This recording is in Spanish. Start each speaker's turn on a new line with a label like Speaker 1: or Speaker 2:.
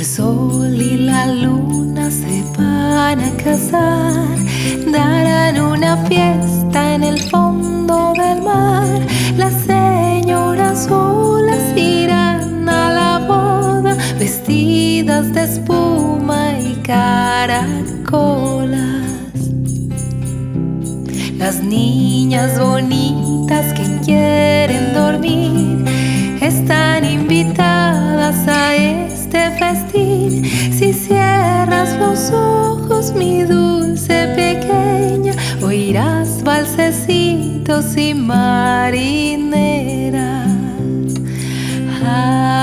Speaker 1: el sol y la luna se van a casar, darán una fiesta en el fondo del mar. Las señoras solas irán a la boda, vestidas de espuma y caracolas. Las niñas bonitas que quieren dormir están invitadas a valsecitos y marineras. Ah.